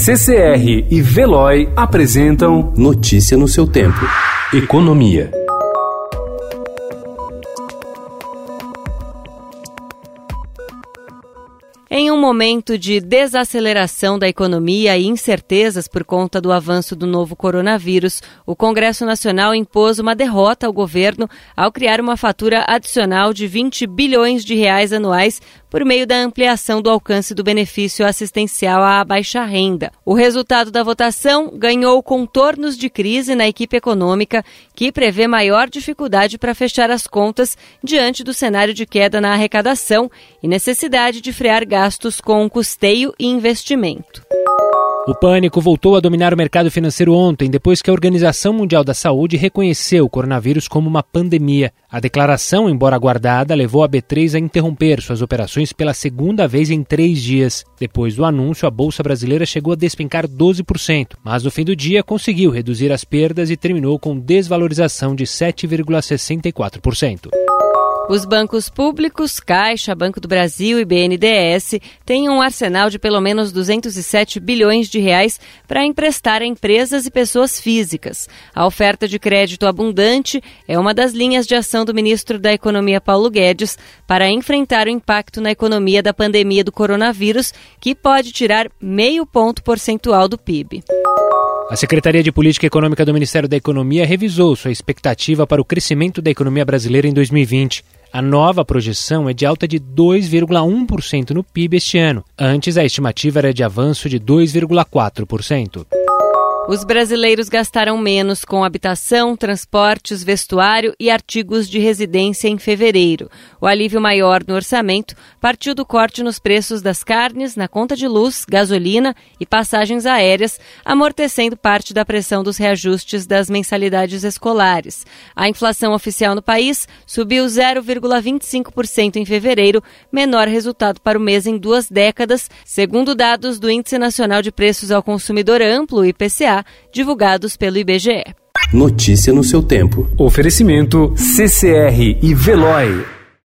CCR e Veloy apresentam Notícia no seu tempo. Economia. Em um momento de desaceleração da economia e incertezas por conta do avanço do novo coronavírus, o Congresso Nacional impôs uma derrota ao governo ao criar uma fatura adicional de 20 bilhões de reais anuais por meio da ampliação do alcance do benefício assistencial à baixa renda. O resultado da votação ganhou contornos de crise na equipe econômica, que prevê maior dificuldade para fechar as contas diante do cenário de queda na arrecadação e necessidade de frear gastos com custeio e investimento. O pânico voltou a dominar o mercado financeiro ontem, depois que a Organização Mundial da Saúde reconheceu o coronavírus como uma pandemia. A declaração, embora aguardada, levou a B3 a interromper suas operações pela segunda vez em três dias. Depois do anúncio, a Bolsa Brasileira chegou a despencar 12%, mas no fim do dia conseguiu reduzir as perdas e terminou com desvalorização de 7,64%. Os bancos públicos, Caixa, Banco do Brasil e BNDES têm um arsenal de pelo menos 207 bilhões de reais para emprestar a empresas e pessoas físicas. A oferta de crédito abundante é uma das linhas de ação do ministro da Economia Paulo Guedes para enfrentar o impacto na economia da pandemia do coronavírus, que pode tirar meio ponto percentual do PIB. A Secretaria de Política Econômica do Ministério da Economia revisou sua expectativa para o crescimento da economia brasileira em 2020. A nova projeção é de alta de 2,1% no PIB este ano. Antes, a estimativa era de avanço de 2,4%. Os brasileiros gastaram menos com habitação, transportes, vestuário e artigos de residência em fevereiro. O alívio maior no orçamento partiu do corte nos preços das carnes, na conta de luz, gasolina e passagens aéreas, amortecendo parte da pressão dos reajustes das mensalidades escolares. A inflação oficial no país subiu 0,25% em fevereiro, menor resultado para o mês em duas décadas, segundo dados do Índice Nacional de Preços ao Consumidor Amplo, IPCA divulgados pelo IBGE. Notícia no seu tempo. Oferecimento CCR e Veloy.